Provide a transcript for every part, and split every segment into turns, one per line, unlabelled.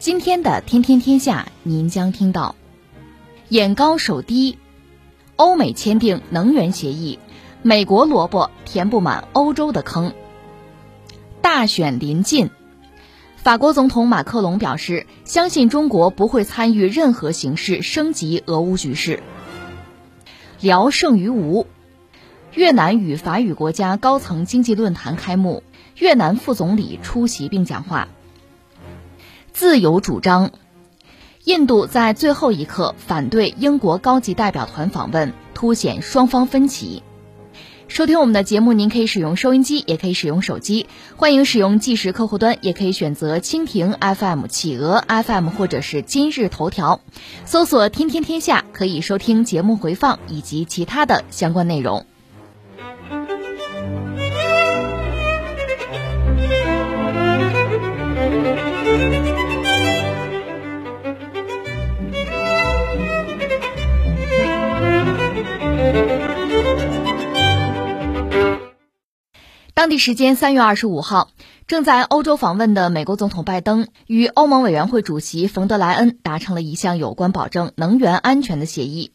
今天的《天天天下》，您将听到：眼高手低，欧美签订能源协议，美国萝卜填不满欧洲的坑。大选临近。法国总统马克龙表示，相信中国不会参与任何形式升级俄乌局势。聊胜于无。越南与法语国家高层经济论坛开幕，越南副总理出席并讲话。自由主张。印度在最后一刻反对英国高级代表团访问，凸显双方分歧。收听我们的节目，您可以使用收音机，也可以使用手机。欢迎使用即时客户端，也可以选择蜻蜓 FM、企鹅 FM 或者是今日头条，搜索“天天天下”，可以收听节目回放以及其他的相关内容。当地时间三月二十五号，正在欧洲访问的美国总统拜登与欧盟委员会主席冯德莱恩达成了一项有关保证能源安全的协议。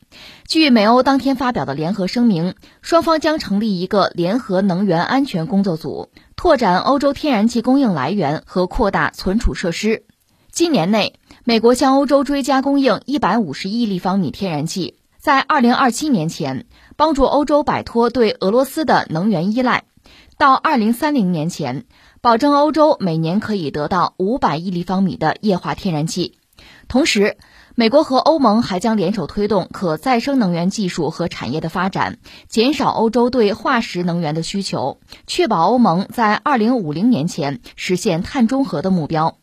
据美欧当天发表的联合声明，双方将成立一个联合能源安全工作组，拓展欧洲天然气供应来源和扩大存储设施。今年内，美国向欧洲追加供应一百五十亿立方米天然气，在二零二七年前帮助欧洲摆脱对俄罗斯的能源依赖。到二零三零年前，保证欧洲每年可以得到五百亿立方米的液化天然气。同时，美国和欧盟还将联手推动可再生能源技术和产业的发展，减少欧洲对化石能源的需求，确保欧盟在二零五零年前实现碳中和的目标。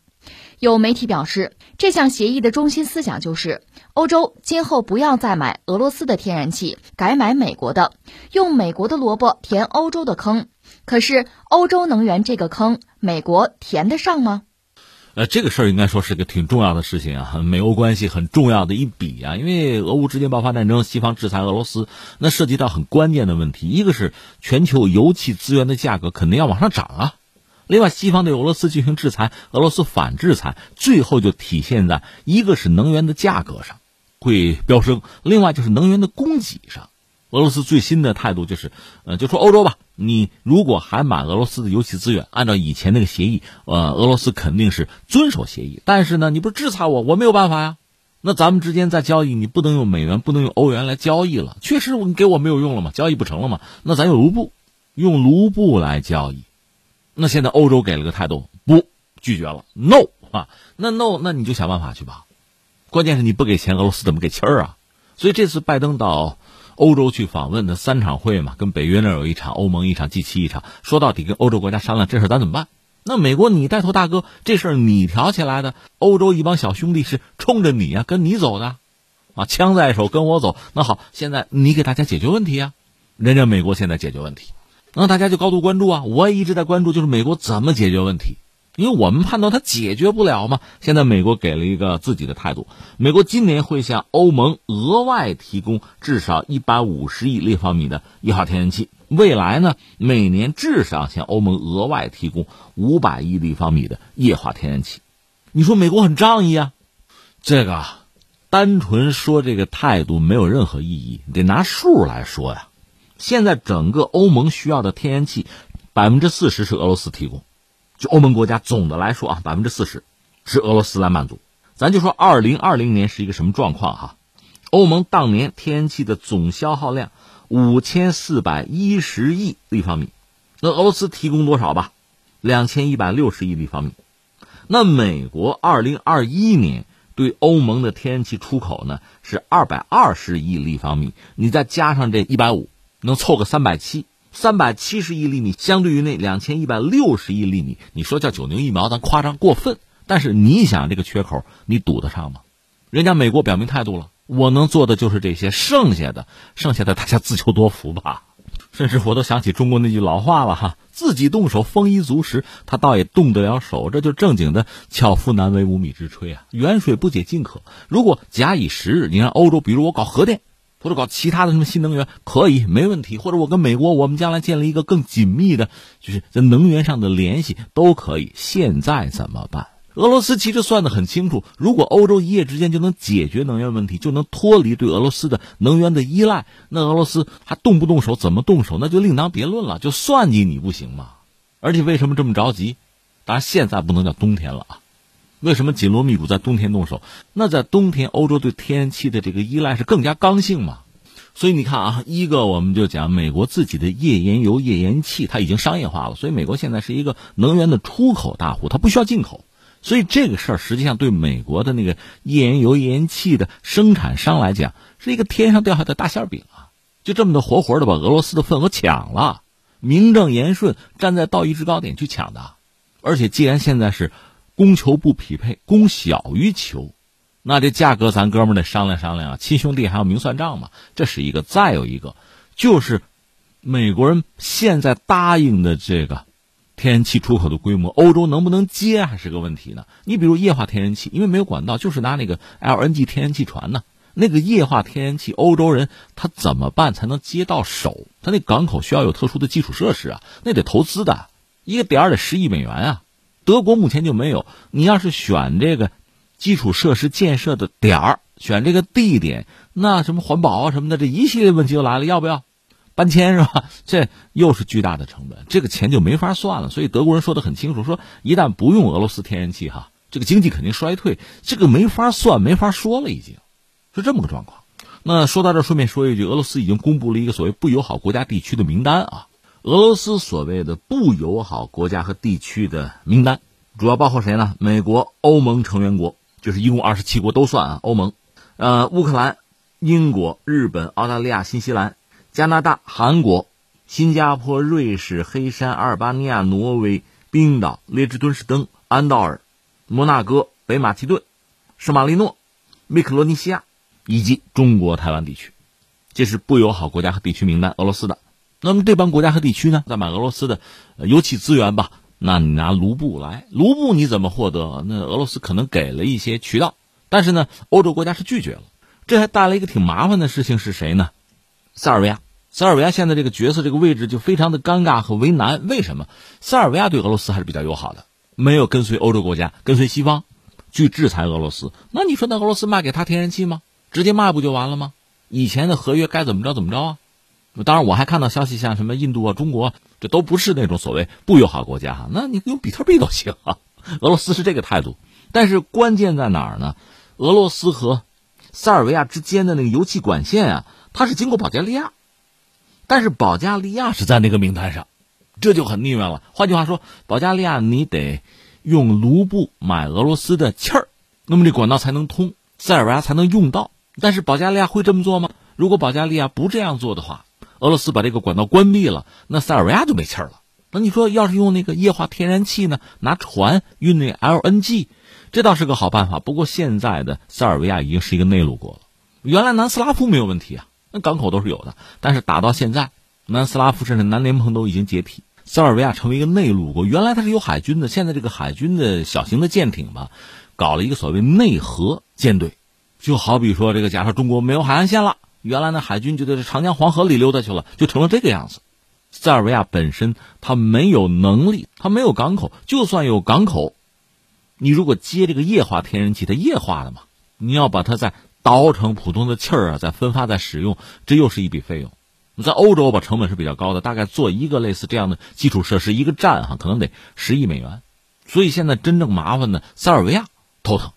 有媒体表示，这项协议的中心思想就是，欧洲今后不要再买俄罗斯的天然气，改买美国的，用美国的萝卜填欧洲的坑。可是，欧洲能源这个坑，美国填得上吗？
呃，这个事儿应该说是个挺重要的事情啊，美欧关系很重要的一笔啊。因为俄乌之间爆发战争，西方制裁俄罗斯，那涉及到很关键的问题，一个是全球油气资源的价格肯定要往上涨啊。另外，西方对俄罗斯进行制裁，俄罗斯反制裁，最后就体现在一个是能源的价格上会飙升，另外就是能源的供给上。俄罗斯最新的态度就是，呃，就说欧洲吧，你如果还买俄罗斯的油气资源，按照以前那个协议，呃，俄罗斯肯定是遵守协议。但是呢，你不是制裁我，我没有办法呀。那咱们之间在交易，你不能用美元，不能用欧元来交易了。确实，你给我没有用了嘛，交易不成了嘛。那咱用卢布，用卢布来交易。那现在欧洲给了个态度，不拒绝了，no 啊，那 no，那你就想办法去吧。关键是你不给钱，俄罗斯怎么给气儿啊？所以这次拜登到。欧洲去访问的三场会嘛，跟北约那有一场，欧盟一场，G 七一场。说到底，跟欧洲国家商量这事咱怎么办？那美国你带头大哥，这事你挑起来的，欧洲一帮小兄弟是冲着你啊，跟你走的，啊，枪在手，跟我走。那好，现在你给大家解决问题啊，人家美国现在解决问题，那大家就高度关注啊。我也一直在关注，就是美国怎么解决问题。因为我们判断它解决不了嘛，现在美国给了一个自己的态度，美国今年会向欧盟额外提供至少一百五十亿立方米的液化天然气，未来呢，每年至少向欧盟额外提供五百亿立方米的液化天然气。你说美国很仗义啊？这个单纯说这个态度没有任何意义，得拿数来说呀。现在整个欧盟需要的天然气，百分之四十是俄罗斯提供。就欧盟国家总的来说啊，百分之四十是俄罗斯来满足。咱就说二零二零年是一个什么状况哈？欧盟当年天然气的总消耗量五千四百一十亿立方米，那俄罗斯提供多少吧？两千一百六十亿立方米。那美国二零二一年对欧盟的天然气出口呢是二百二十亿立方米，你再加上这一百五，能凑个三百七。三百七十亿粒米，相对于那两千一百六十亿粒米，你说叫九牛一毛，咱夸张过分。但是你想，这个缺口你堵得上吗？人家美国表明态度了，我能做的就是这些，剩下的，剩下的大家自求多福吧。甚至我都想起中国那句老话了哈，自己动手丰衣足食，他倒也动得了手，这就正经的巧妇难为无米之炊啊。远水不解近渴，如果假以时日，你看欧洲，比如我搞核电，或者搞其他的什么新能源，可以没问题，或者我跟美国，我们将来建立一个更紧密的，就是在能源上的联系，都可以。现在怎么办？俄罗斯其实算得很清楚，如果欧洲一夜之间就能解决能源问题，就能脱离对俄罗斯的能源的依赖，那俄罗斯还动不动手，怎么动手，那就另当别论了。就算计你不行吗？而且为什么这么着急？当然现在不能叫冬天了啊。为什么紧锣密鼓在冬天动手？那在冬天，欧洲对天然气的这个依赖是更加刚性嘛。所以你看啊，一个我们就讲美国自己的页岩油、页岩气，它已经商业化了，所以美国现在是一个能源的出口大户，它不需要进口。所以这个事儿实际上对美国的那个页岩油、页岩气的生产商来讲，是一个天上掉下的大馅饼啊！就这么的活活的把俄罗斯的份额抢了，名正言顺站在道义制高点去抢的。而且既然现在是供求不匹配，供小于求，那这价格咱哥们得商量商量啊！亲兄弟还要明算账嘛，这是一个。再有一个，就是美国人现在答应的这个。天然气出口的规模，欧洲能不能接还是个问题呢？你比如液化天然气，因为没有管道，就是拿那个 LNG 天然气船呢。那个液化天然气，欧洲人他怎么办才能接到手？他那港口需要有特殊的基础设施啊，那得投资的，一个点儿得十亿美元啊。德国目前就没有。你要是选这个基础设施建设的点儿，选这个地点，那什么环保啊什么的，这一系列问题就来了，要不要？搬迁是吧？这又是巨大的成本，这个钱就没法算了。所以德国人说的很清楚，说一旦不用俄罗斯天然气，哈，这个经济肯定衰退，这个没法算，没法说了，已经是这么个状况。那说到这，顺便说一句，俄罗斯已经公布了一个所谓不友好国家地区的名单啊。俄罗斯所谓的不友好国家和地区的名单，主要包括谁呢？美国、欧盟成员国，就是一共二十七国都算啊。欧盟，呃，乌克兰、英国、日本、澳大利亚、新西兰。加拿大、韩国、新加坡、瑞士、黑山、阿尔巴尼亚、挪威、冰岛、列支敦士登、安道尔、摩纳哥、北马其顿、圣马力诺、密克罗尼西亚以及中国台湾地区，这是不友好国家和地区名单。俄罗斯的，那么这帮国家和地区呢，在买俄罗斯的油气资源吧？那你拿卢布来，卢布你怎么获得？那俄罗斯可能给了一些渠道，但是呢，欧洲国家是拒绝了。这还带来一个挺麻烦的事情是谁呢？塞尔维亚，塞尔维亚现在这个角色、这个位置就非常的尴尬和为难。为什么？塞尔维亚对俄罗斯还是比较友好的，没有跟随欧洲国家、跟随西方去制裁俄罗斯。那你说，那俄罗斯卖给他天然气吗？直接卖不就完了吗？以前的合约该怎么着怎么着啊？当然，我还看到消息，像什么印度啊、中国，这都不是那种所谓不友好国家。那你用比特币都行啊。俄罗斯是这个态度，但是关键在哪儿呢？俄罗斯和塞尔维亚之间的那个油气管线啊。它是经过保加利亚，但是保加利亚是在那个名单上，这就很腻歪了。换句话说，保加利亚你得用卢布买俄罗斯的气儿，那么这管道才能通，塞尔维亚才能用到。但是保加利亚会这么做吗？如果保加利亚不这样做的话，俄罗斯把这个管道关闭了，那塞尔维亚就没气儿了。那你说，要是用那个液化天然气呢？拿船运那 LNG，这倒是个好办法。不过现在的塞尔维亚已经是一个内陆国了，原来南斯拉夫没有问题啊。那港口都是有的，但是打到现在，南斯拉夫甚至南联盟都已经解体，塞尔维亚成为一个内陆国。原来它是有海军的，现在这个海军的小型的舰艇吧，搞了一个所谓内河舰队，就好比说这个，假设中国没有海岸线了，原来呢海军就在这长江黄河里溜达去了，就成了这个样子。塞尔维亚本身它没有能力，它没有港口，就算有港口，你如果接这个液化天然气，它液化的嘛，你要把它再。倒成普通的气儿啊，再分发再使用，这又是一笔费用。在欧洲吧，成本是比较高的，大概做一个类似这样的基础设施，一个站哈，可能得十亿美元。所以现在真正麻烦的，塞尔维亚头疼，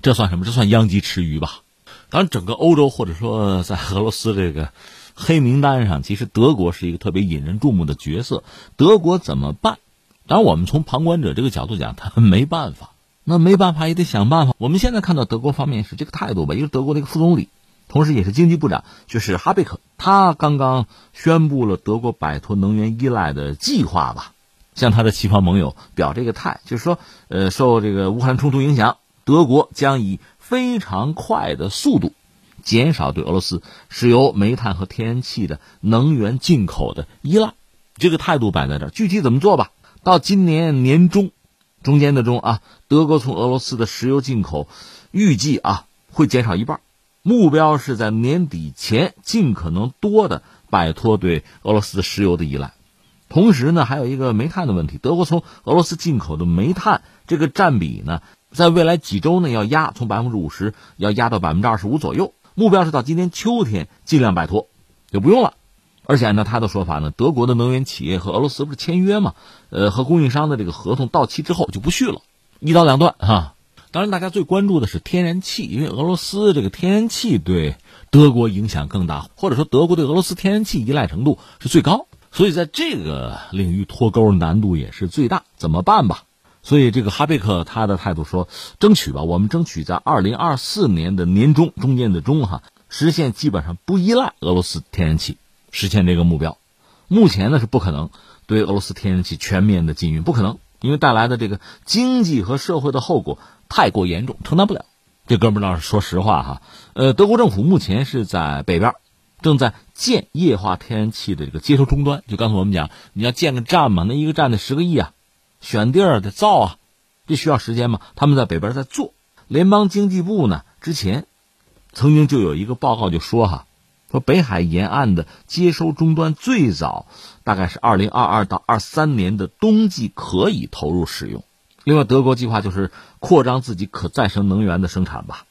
这算什么？这算殃及池鱼吧？当然，整个欧洲或者说在俄罗斯这个黑名单上，其实德国是一个特别引人注目的角色。德国怎么办？当然，我们从旁观者这个角度讲，他没办法。那没办法，也得想办法。我们现在看到德国方面是这个态度吧？一个德国的一个副总理，同时也是经济部长，就是哈贝克，他刚刚宣布了德国摆脱能源依赖的计划吧，向他的西方盟友表这个态，就是说，呃，受这个乌克兰冲突影响，德国将以非常快的速度，减少对俄罗斯石油、煤炭和天然气的能源进口的依赖。这个态度摆在这儿，具体怎么做吧？到今年年中，中间的中啊，德国从俄罗斯的石油进口预计啊会减少一半，目标是在年底前尽可能多的摆脱对俄罗斯的石油的依赖。同时呢，还有一个煤炭的问题，德国从俄罗斯进口的煤炭这个占比呢，在未来几周呢要压从百分之五十要压到百分之二十五左右，目标是到今年秋天尽量摆脱，就不用了。而且按照他的说法呢，德国的能源企业和俄罗斯不是签约嘛？呃，和供应商的这个合同到期之后就不续了，一刀两断哈。当然，大家最关注的是天然气，因为俄罗斯这个天然气对德国影响更大，或者说德国对俄罗斯天然气依赖程度是最高，所以在这个领域脱钩难度也是最大。怎么办吧？所以这个哈贝克他的态度说，争取吧，我们争取在二零二四年的年中中间的中哈，实现基本上不依赖俄罗斯天然气。实现这个目标，目前呢是不可能对俄罗斯天然气全面的禁运，不可能，因为带来的这个经济和社会的后果太过严重，承担不了。这哥们倒是说实话哈，呃，德国政府目前是在北边，正在建液化天然气的这个接收终端。就刚才我们讲，你要建个站嘛，那一个站得十个亿啊，选地儿得造啊，这需要时间嘛。他们在北边在做。联邦经济部呢，之前曾经就有一个报告就说哈。说北海沿岸的接收终端最早大概是二零二二到二三年的冬季可以投入使用。另外，德国计划就是扩张自己可再生能源的生产吧。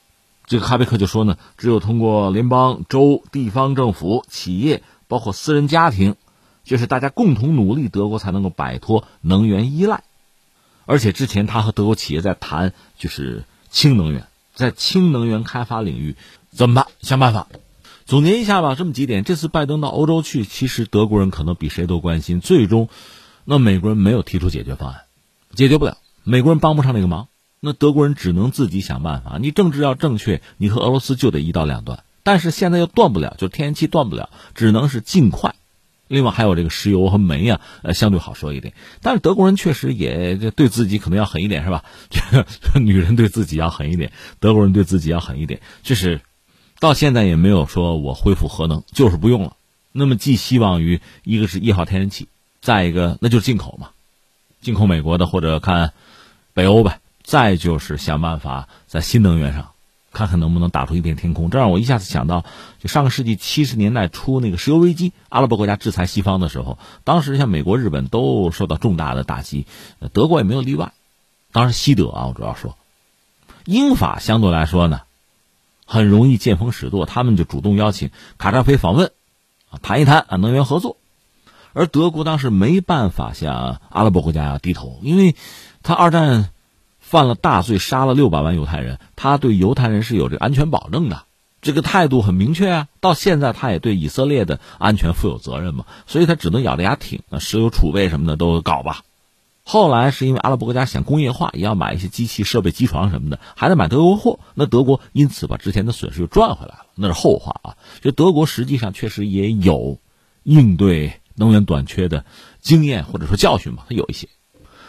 这个哈贝克就说呢，只有通过联邦、州、地方政府、企业，包括私人家庭，就是大家共同努力，德国才能够摆脱能源依赖。而且之前他和德国企业在谈，就是氢能源，在氢能源开发领域怎么办？想办法。总结一下吧，这么几点。这次拜登到欧洲去，其实德国人可能比谁都关心。最终，那美国人没有提出解决方案，解决不了，美国人帮不上那个忙。那德国人只能自己想办法。你政治要正确，你和俄罗斯就得一刀两断。但是现在又断不了，就天然气断不了，只能是尽快。另外还有这个石油和煤啊，呃，相对好说一点。但是德国人确实也对自己可能要狠一点，是吧？女人对自己要狠一点，德国人对自己要狠一点，这是。到现在也没有说我恢复核能，就是不用了。那么寄希望于一个是液化天然气，再一个那就是进口嘛，进口美国的或者看北欧呗。再就是想办法在新能源上看看能不能打出一片天空。这让我一下子想到，就上个世纪七十年代初那个石油危机，阿拉伯国家制裁西方的时候，当时像美国、日本都受到重大的打击，德国也没有例外。当时西德啊，我主要说，英法相对来说呢。很容易见风使舵，他们就主动邀请卡扎菲访问，啊，谈一谈啊能源合作。而德国当时没办法向阿拉伯国家低头，因为他二战犯了大罪，杀了六百万犹太人，他对犹太人是有这安全保证的，这个态度很明确啊。到现在他也对以色列的安全负有责任嘛，所以他只能咬着牙挺，啊，石油储备什么的都搞吧。后来是因为阿拉伯国家想工业化，也要买一些机器设备、机床什么的，还得买德国货。那德国因此把之前的损失又赚回来了，那是后话啊。就德国实际上确实也有应对能源短缺的经验或者说教训嘛，它有一些。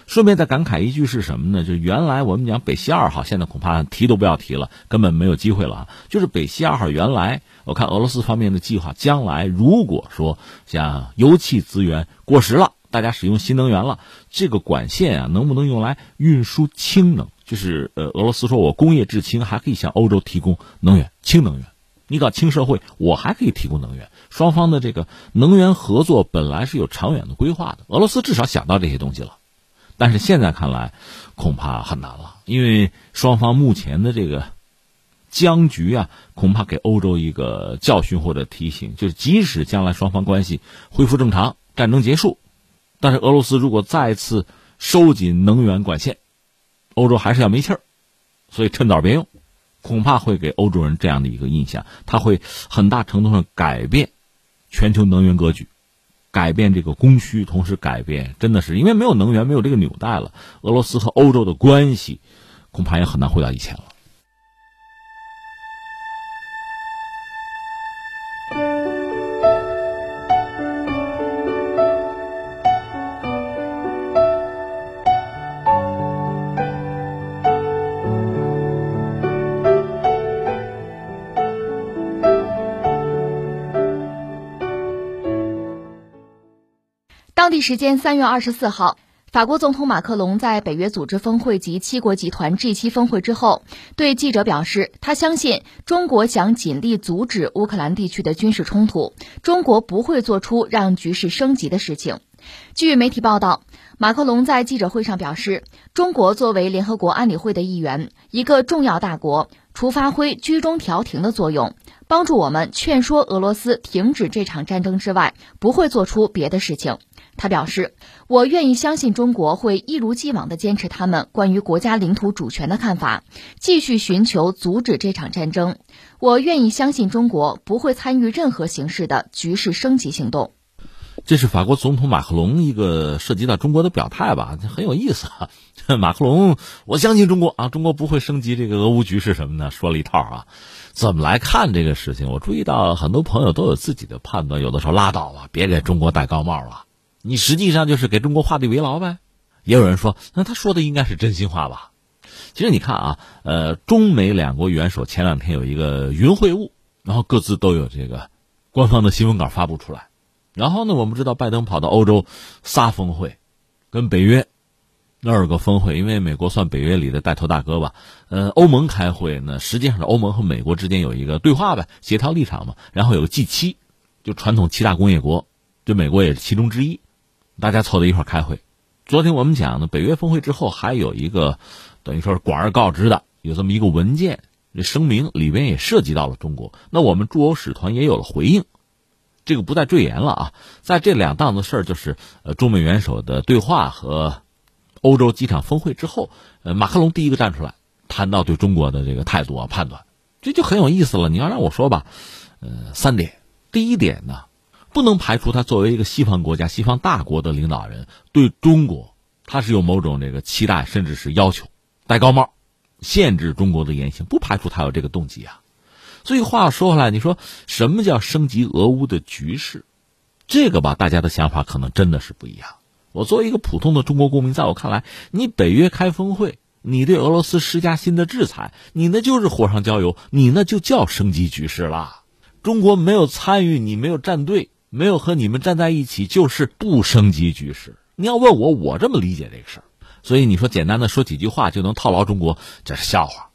顺便再感慨一句是什么呢？就原来我们讲北溪二号，现在恐怕提都不要提了，根本没有机会了。就是北溪二号原来我看俄罗斯方面的计划，将来如果说像油气资源过时了。大家使用新能源了，这个管线啊，能不能用来运输氢能？就是呃，俄罗斯说我工业制氢，还可以向欧洲提供能源，氢能源。你搞氢社会，我还可以提供能源。双方的这个能源合作本来是有长远的规划的，俄罗斯至少想到这些东西了。但是现在看来，恐怕很难了，因为双方目前的这个僵局啊，恐怕给欧洲一个教训或者提醒，就是即使将来双方关系恢复正常，战争结束。但是俄罗斯如果再次收紧能源管线，欧洲还是要没气儿，所以趁早别用，恐怕会给欧洲人这样的一个印象，它会很大程度上改变全球能源格局，改变这个供需，同时改变真的是因为没有能源，没有这个纽带了，俄罗斯和欧洲的关系恐怕也很难回到以前了。
当地时间三月二十四号，法国总统马克龙在北约组织峰会及七国集团 G 七峰会之后，对记者表示，他相信中国想尽力阻止乌克兰地区的军事冲突，中国不会做出让局势升级的事情。据媒体报道，马克龙在记者会上表示，中国作为联合国安理会的一员，一个重要大国，除发挥居中调停的作用，帮助我们劝说俄罗斯停止这场战争之外，不会做出别的事情。他表示：“我愿意相信中国会一如既往地坚持他们关于国家领土主权的看法，继续寻求阻止这场战争。我愿意相信中国不会参与任何形式的局势升级行动。”
这是法国总统马克龙一个涉及到中国的表态吧？很有意思啊！马克龙，我相信中国啊，中国不会升级这个俄乌局势什么的，说了一套啊。怎么来看这个事情？我注意到很多朋友都有自己的判断，有的时候拉倒吧，别给中国戴高帽了。你实际上就是给中国画地为牢呗。也有人说，那他说的应该是真心话吧？其实你看啊，呃，中美两国元首前两天有一个云会晤，然后各自都有这个官方的新闻稿发布出来。然后呢，我们知道拜登跑到欧洲仨峰会，跟北约那儿个峰会，因为美国算北约里的带头大哥吧。呃，欧盟开会呢，实际上是欧盟和美国之间有一个对话呗，协调立场嘛。然后有个 G 七，就传统七大工业国，这美国也是其中之一，大家凑在一块开会。昨天我们讲的，北约峰会之后还有一个等于说是广而告之的，有这么一个文件，这声明里边也涉及到了中国。那我们驻欧使团也有了回应。这个不再赘言了啊，在这两档子事儿，就是呃中美元首的对话和欧洲机场峰会之后，呃马克龙第一个站出来谈到对中国的这个态度啊判断，这就很有意思了。你要让我说吧，呃三点，第一点呢，不能排除他作为一个西方国家、西方大国的领导人对中国他是有某种这个期待，甚至是要求，戴高帽，限制中国的言行，不排除他有这个动机啊。所以话说回来，你说什么叫升级俄乌的局势？这个吧，大家的想法可能真的是不一样。我作为一个普通的中国公民，在我看来，你北约开峰会，你对俄罗斯施加新的制裁，你那就是火上浇油，你那就叫升级局势啦。中国没有参与，你没有站队，没有和你们站在一起，就是不升级局势。你要问我，我这么理解这个事儿。所以你说简单的说几句话就能套牢中国，这是笑话。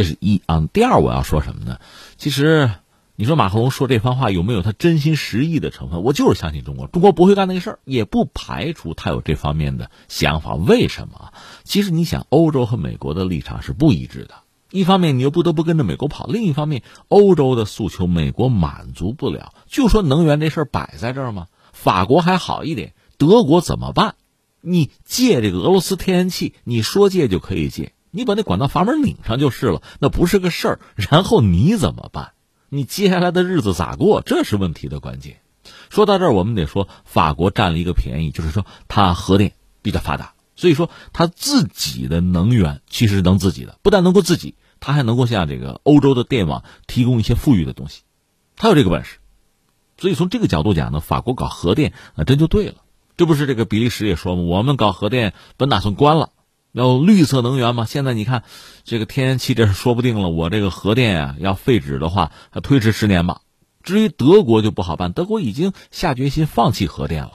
这是一啊，第二我要说什么呢？其实，你说马克龙说这番话有没有他真心实意的成分？我就是相信中国，中国不会干那个事儿，也不排除他有这方面的想法。为什么？其实你想，欧洲和美国的立场是不一致的。一方面你又不得不跟着美国跑，另一方面欧洲的诉求美国满足不了。就说能源这事儿摆在这儿吗？法国还好一点，德国怎么办？你借这个俄罗斯天然气，你说借就可以借。你把那管道阀门拧上就是了，那不是个事儿。然后你怎么办？你接下来的日子咋过？这是问题的关键。说到这儿，我们得说法国占了一个便宜，就是说它核电比较发达，所以说它自己的能源其实是能自己的，不但能够自己，它还能够向这个欧洲的电网提供一些富裕的东西，它有这个本事。所以从这个角度讲呢，法国搞核电啊，真就对了。这不是这个比利时也说吗？我们搞核电本打算关了。要绿色能源嘛？现在你看，这个天然气这是说不定了。我这个核电啊，要废止的话，还推迟十年吧。至于德国就不好办，德国已经下决心放弃核电了，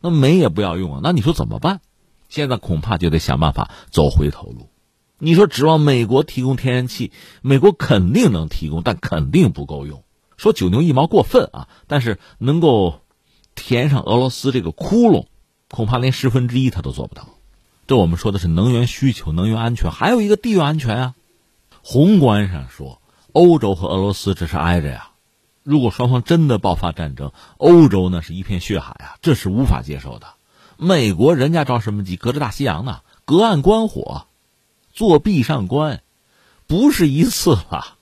那煤也不要用啊。那你说怎么办？现在恐怕就得想办法走回头路。你说指望美国提供天然气，美国肯定能提供，但肯定不够用。说九牛一毛过分啊，但是能够填上俄罗斯这个窟窿，恐怕连十分之一他都做不到。这我们说的是能源需求、能源安全，还有一个地缘安全啊。宏观上说，欧洲和俄罗斯这是挨着呀。如果双方真的爆发战争，欧洲呢是一片血海啊，这是无法接受的。美国人家着什么急？隔着大西洋呢，隔岸观火，做壁上观，不是一次了。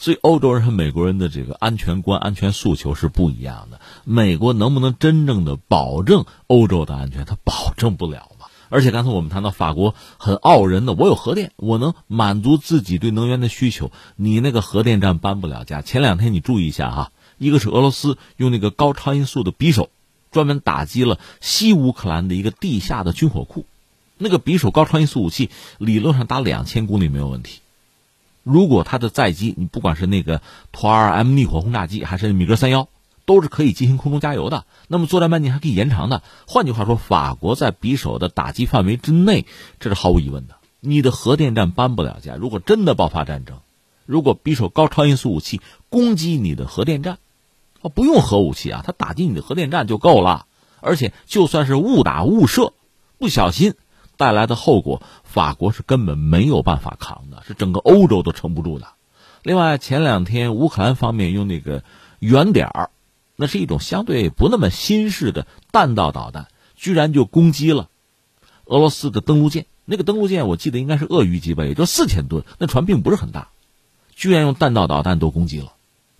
所以，欧洲人和美国人的这个安全观、安全诉求是不一样的。美国能不能真正的保证欧洲的安全？他保证不了。而且刚才我们谈到法国很傲人的，我有核电，我能满足自己对能源的需求。你那个核电站搬不了家。前两天你注意一下哈，一个是俄罗斯用那个高超音速的匕首，专门打击了西乌克兰的一个地下的军火库。那个匕首高超音速武器理论上打两千公里没有问题。如果它的载机，你不管是那个图 2M 逆火轰炸机还是米格三幺，都是可以进行空中加油的。那么作战半径还可以延长的。换句话说，法国在匕首的打击范围之内，这是毫无疑问的。你的核电站搬不了家。如果真的爆发战争，如果匕首高超音速武器攻击你的核电站，哦，不用核武器啊，它打击你的核电站就够了。而且就算是误打误射，不小心带来的后果，法国是根本没有办法扛的，是整个欧洲都撑不住的。另外，前两天乌克兰方面用那个圆点儿，那是一种相对不那么新式的弹道导弹，居然就攻击了俄罗斯的登陆舰。那个登陆舰我记得应该是鳄鱼级吧，也就四千吨，那船并不是很大，居然用弹道导弹都攻击了，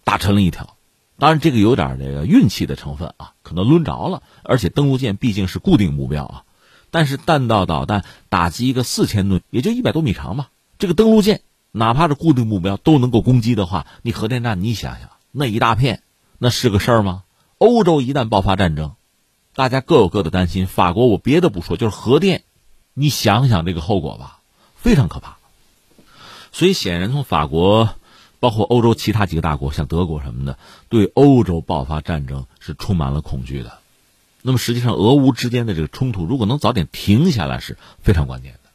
打沉了一条。当然，这个有点这个运气的成分啊，可能抡着了。而且登陆舰毕竟是固定目标啊，但是弹道导弹打击一个四千吨，也就一百多米长吧，这个登陆舰。哪怕是固定目标都能够攻击的话，你核电站你想想那一大片，那是个事儿吗？欧洲一旦爆发战争，大家各有各的担心。法国我别的不说，就是核电，你想想这个后果吧，非常可怕。所以显然从法国，包括欧洲其他几个大国，像德国什么的，对欧洲爆发战争是充满了恐惧的。那么实际上，俄乌之间的这个冲突，如果能早点停下来，是非常关键的。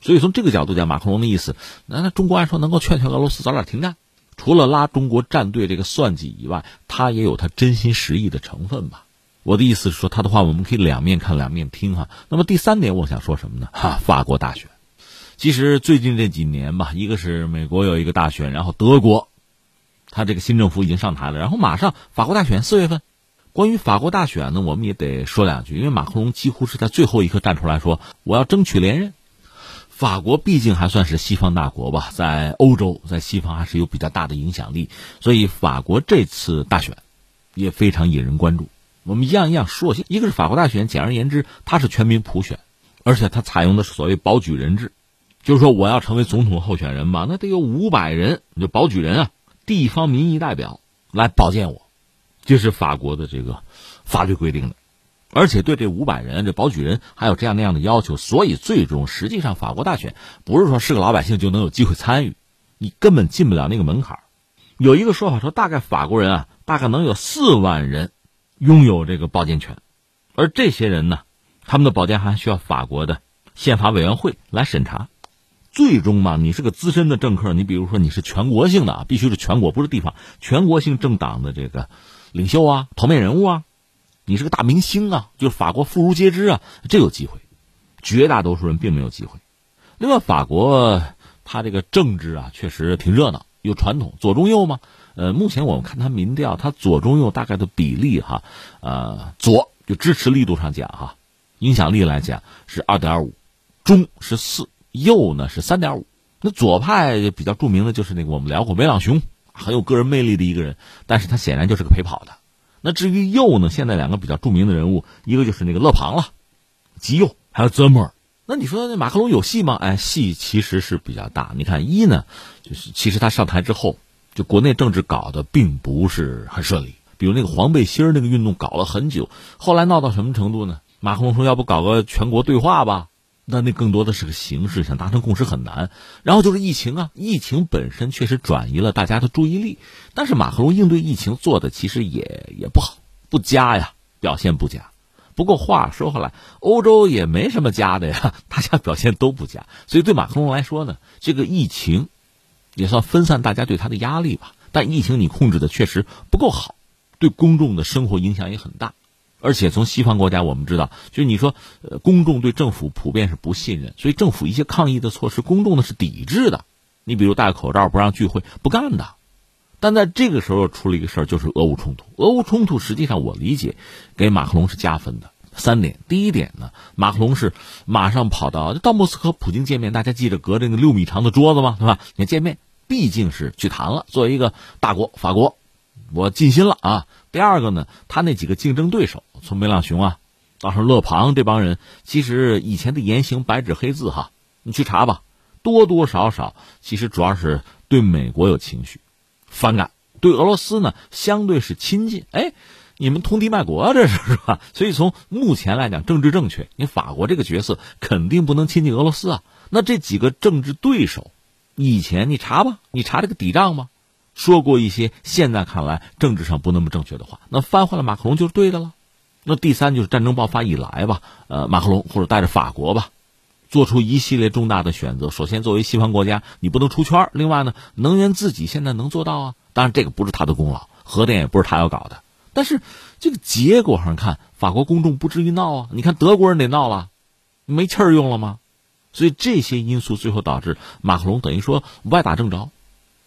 所以从这个角度讲，马克龙的意思，那那中国按说能够劝劝俄罗斯早点停战，除了拉中国战队这个算计以外，他也有他真心实意的成分吧。我的意思是说，他的话我们可以两面看，两面听哈。那么第三点，我想说什么呢？哈，法国大选，其实最近这几年吧，一个是美国有一个大选，然后德国，他这个新政府已经上台了，然后马上法国大选四月份。关于法国大选呢，我们也得说两句，因为马克龙几乎是在最后一刻站出来说，我要争取连任。法国毕竟还算是西方大国吧，在欧洲，在西方还是有比较大的影响力，所以法国这次大选也非常引人关注。我们一样一样说，一个是法国大选，简而言之，它是全民普选，而且它采用的是所谓保举人制，就是说我要成为总统候选人嘛，那得有五百人，就保举人啊，地方民意代表来保荐我，这是法国的这个法律规定的。而且对这五百人，这保举人还有这样那样的要求，所以最终实际上法国大选不是说是个老百姓就能有机会参与，你根本进不了那个门槛有一个说法说，大概法国人啊，大概能有四万人拥有这个保荐权，而这些人呢，他们的保荐还需要法国的宪法委员会来审查。最终嘛，你是个资深的政客，你比如说你是全国性的啊，必须是全国，不是地方，全国性政党的这个领袖啊，头面人物啊。你是个大明星啊，就是法国妇孺皆知啊，这有机会，绝大多数人并没有机会。另外，法国它这个政治啊，确实挺热闹，有传统，左中右嘛。呃，目前我们看它民调，它左中右大概的比例哈，呃，左就支持力度上讲哈，影响力来讲是二点五，中是四，右呢是三点五。那左派比较著名的就是那个我们聊过梅朗雄，很有个人魅力的一个人，但是他显然就是个陪跑的。那至于右呢？现在两个比较著名的人物，一个就是那个勒庞了，极右，还有泽莫尔。那你说那马克龙有戏吗？哎，戏其实是比较大。你看一呢，就是其实他上台之后，就国内政治搞得并不是很顺利。比如那个黄背心那个运动搞了很久，后来闹到什么程度呢？马克龙说要不搞个全国对话吧？那那更多的是个形式，想达成共识很难。然后就是疫情啊，疫情本身确实转移了大家的注意力，但是马克龙应对疫情做的其实也也不好，不佳呀，表现不佳。不过话说回来，欧洲也没什么佳的呀，大家表现都不佳。所以对马克龙来说呢，这个疫情也算分散大家对他的压力吧。但疫情你控制的确实不够好，对公众的生活影响也很大。而且从西方国家我们知道，就是你说，呃，公众对政府普遍是不信任，所以政府一些抗疫的措施，公众呢是抵制的。你比如戴口罩、不让聚会，不干的。但在这个时候出了一个事儿，就是俄乌冲突。俄乌冲突实际上我理解，给马克龙是加分的。三点，第一点呢，马克龙是马上跑到到莫斯科，普京见面，大家记着隔着那个六米长的桌子吗？对吧？你见面毕竟是去谈了，作为一个大国，法国。我尽心了啊！第二个呢，他那几个竞争对手，从梅朗雄啊，到上勒庞这帮人，其实以前的言行白纸黑字哈，你去查吧，多多少少其实主要是对美国有情绪，反感；对俄罗斯呢，相对是亲近。哎，你们通敌卖国啊，这是是吧？所以从目前来讲，政治正确，你法国这个角色肯定不能亲近俄罗斯啊。那这几个政治对手，以前你查吧，你查这个底账吧。说过一些现在看来政治上不那么正确的话。那翻回来，马克龙就是对的了。那第三就是战争爆发以来吧，呃，马克龙或者带着法国吧，做出一系列重大的选择。首先，作为西方国家，你不能出圈另外呢，能源自己现在能做到啊。当然，这个不是他的功劳，核电也不是他要搞的。但是这个结果上看，法国公众不至于闹啊。你看德国人得闹了，没气儿用了吗？所以这些因素最后导致马克龙等于说歪打正着，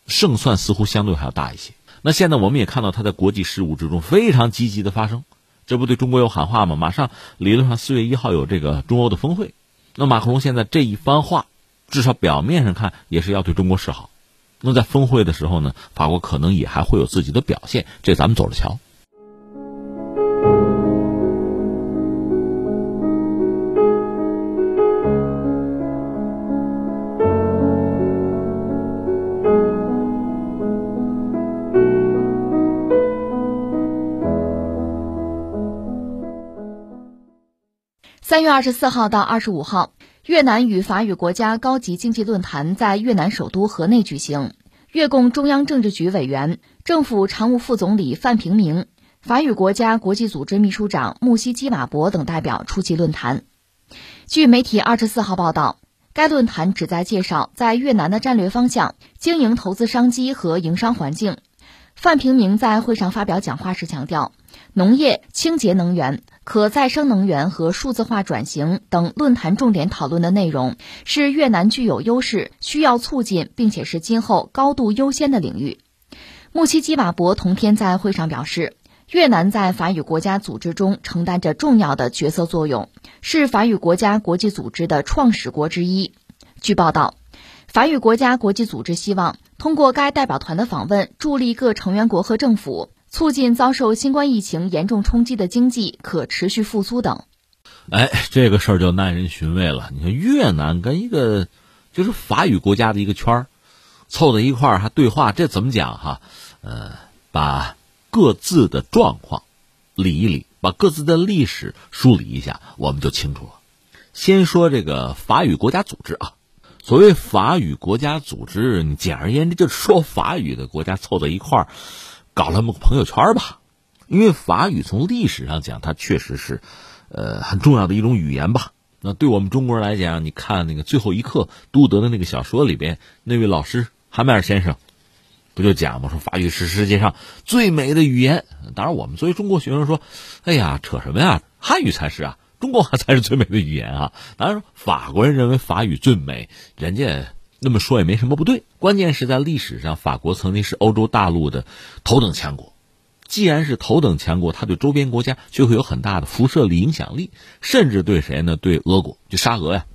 胜算似乎相对还要大一些。那现在我们也看到他在国际事务之中非常积极的发声。这不对中国有喊话吗？马上理论上四月一号有这个中欧的峰会，那马克龙现在这一番话，至少表面上看也是要对中国示好。那在峰会的时候呢，法国可能也还会有自己的表现，这咱们走着瞧。
三月二十四号到二十五号，越南与法语国家高级经济论坛在越南首都河内举行。越共中央政治局委员、政府常务副总理范平明、法语国家国际组织秘书长穆西基瓦博等代表出席论坛。据媒体二十四号报道，该论坛旨在介绍在越南的战略方向、经营投资商机和营商环境。范平明在会上发表讲话时强调，农业、清洁能源、可再生能源和数字化转型等论坛重点讨论的内容是越南具有优势、需要促进，并且是今后高度优先的领域。穆奇基瓦博同天在会上表示，越南在法语国家组织中承担着重要的角色作用，是法语国家国际组织的创始国之一。据报道。法语国家国际组织希望通过该代表团的访问，助力各成员国和政府，促进遭受新冠疫情严重冲击的经济可持续复苏等。
哎，这个事儿就耐人寻味了。你看，越南跟一个就是法语国家的一个圈儿凑在一块儿还对话，这怎么讲哈？呃，把各自的状况理一理，把各自的历史梳理一下，我们就清楚了。先说这个法语国家组织啊。所谓法语国家组织，你简而言之就是说法语的国家凑在一块儿，搞了么个朋友圈吧。因为法语从历史上讲，它确实是，呃，很重要的一种语言吧。那对我们中国人来讲，你看那个最后一课都德的那个小说里边，那位老师韩麦尔先生，不就讲吗？说法语是世界上最美的语言。当然，我们作为中国学生说，哎呀，扯什么呀？汉语才是啊。中国话才是最美的语言啊！当然，法国人认为法语最美，人家那么说也没什么不对。关键是在历史上，法国曾经是欧洲大陆的头等强国。既然是头等强国，它对周边国家就会有很大的辐射力、影响力，甚至对谁呢？对俄国，就沙俄呀。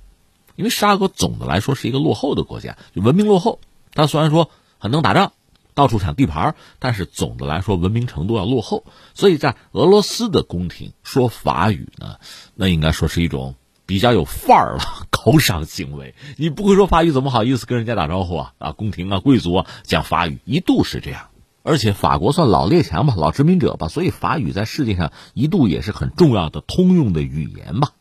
因为沙俄总的来说是一个落后的国家，就文明落后。它虽然说很能打仗。到处抢地盘，但是总的来说文明程度要落后，所以在俄罗斯的宫廷说法语呢，那应该说是一种比较有范儿了高尚行为。你不会说法语，怎么好意思跟人家打招呼啊？啊，宫廷啊，贵族啊讲法语，一度是这样。而且法国算老列强吧，老殖民者吧，所以法语在世界上一度也是很重要的通用的语言吧。